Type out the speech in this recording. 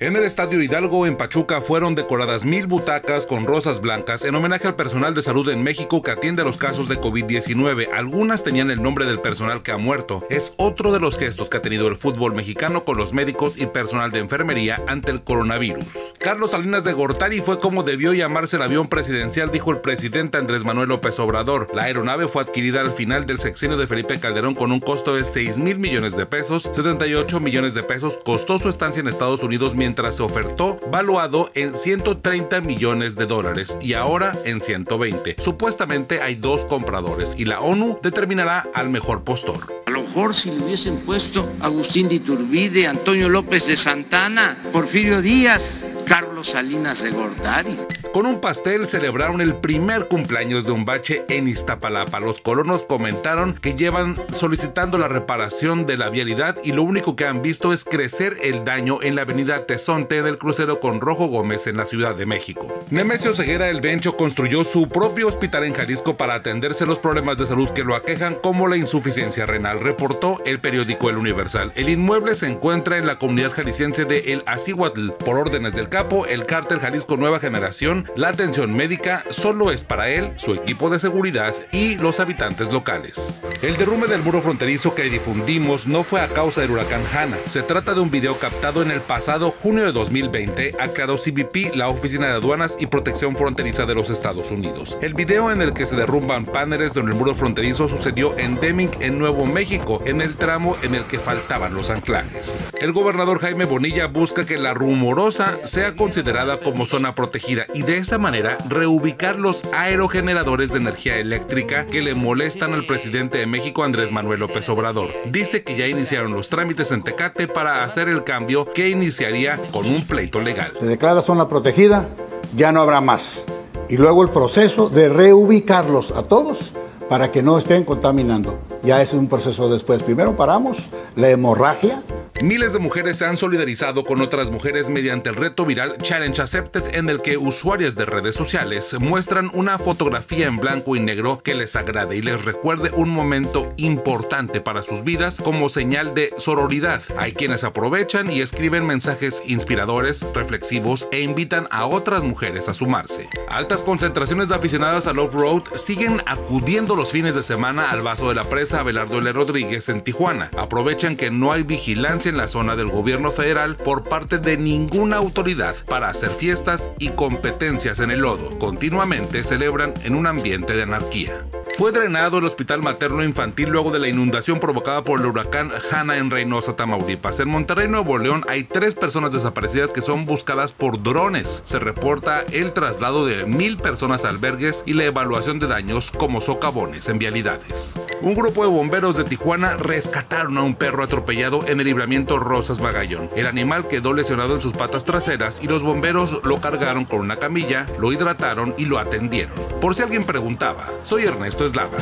En el Estadio Hidalgo en Pachuca fueron decoradas mil butacas con rosas blancas en homenaje al personal de salud en México que atiende los casos de COVID-19. Algunas tenían el nombre del personal que ha muerto. Es otro de los gestos que ha tenido el fútbol mexicano con los médicos y personal de enfermería ante el coronavirus. Carlos Salinas de Gortari fue como debió llamarse el avión presidencial, dijo el presidente Andrés Manuel López Obrador. La aeronave fue adquirida al final del sexenio de Felipe Calderón con un costo de 6 mil millones de pesos, 78 millones de pesos costó su estancia en Estados Unidos mientras se ofertó valuado en 130 millones de dólares y ahora en 120. Supuestamente hay dos compradores y la ONU determinará al mejor postor. A lo mejor si le hubiesen puesto Agustín de Iturbide, Antonio López de Santana, Porfirio Díaz, Carlos Salinas de Gortari. Con un pastel celebraron el primer cumpleaños de un bache en Iztapalapa. Los colonos comentaron que llevan solicitando la reparación de la vialidad y lo único que han visto es crecer el daño en la avenida Tezonte del crucero con Rojo Gómez en la Ciudad de México. Nemesio Ceguera El Bencho construyó su propio hospital en Jalisco para atenderse los problemas de salud que lo aquejan como la insuficiencia renal, reportó el periódico El Universal. El inmueble se encuentra en la comunidad jalisciense de El Acihuatl. Por órdenes del capo, el cártel Jalisco Nueva Generación, la atención médica solo es para él, su equipo de seguridad y los habitantes locales. El derrumbe del muro fronterizo que difundimos no fue a causa del huracán Hanna. Se trata de un video captado en el pasado junio de 2020, aclaró CBP, la Oficina de Aduanas y Protección Fronteriza de los Estados Unidos. El video en el que se derrumban paneles en el muro fronterizo sucedió en Deming, en Nuevo México, en el tramo en el que faltaban los anclajes. El gobernador Jaime Bonilla busca que la rumorosa considerada como zona protegida y de esa manera reubicar los aerogeneradores de energía eléctrica que le molestan al presidente de México Andrés Manuel López Obrador. Dice que ya iniciaron los trámites en Tecate para hacer el cambio que iniciaría con un pleito legal. Se declara zona protegida, ya no habrá más. Y luego el proceso de reubicarlos a todos para que no estén contaminando. Ya es un proceso después. Primero paramos la hemorragia Miles de mujeres se han solidarizado con otras mujeres mediante el reto viral Challenge Accepted en el que usuarias de redes sociales muestran una fotografía en blanco y negro que les agrade y les recuerde un momento importante para sus vidas como señal de sororidad. Hay quienes aprovechan y escriben mensajes inspiradores, reflexivos e invitan a otras mujeres a sumarse. Altas concentraciones de aficionadas al off-road siguen acudiendo los fines de semana al vaso de la presa Abelardo L. Rodríguez en Tijuana. Aprovechan que no hay vigilancia en la zona del gobierno federal por parte de ninguna autoridad para hacer fiestas y competencias en el lodo. Continuamente celebran en un ambiente de anarquía. Fue drenado el hospital materno infantil luego de la inundación provocada por el huracán Hanna en Reynosa, Tamaulipas. En Monterrey, Nuevo León, hay tres personas desaparecidas que son buscadas por drones. Se reporta el traslado de mil personas a albergues y la evaluación de daños como socavones en vialidades. Un grupo de bomberos de Tijuana rescataron a un perro atropellado en el libramiento Rosas Magallón. El animal quedó lesionado en sus patas traseras y los bomberos lo cargaron con una camilla, lo hidrataron y lo atendieron. Por si alguien preguntaba, soy Ernesto Eslava.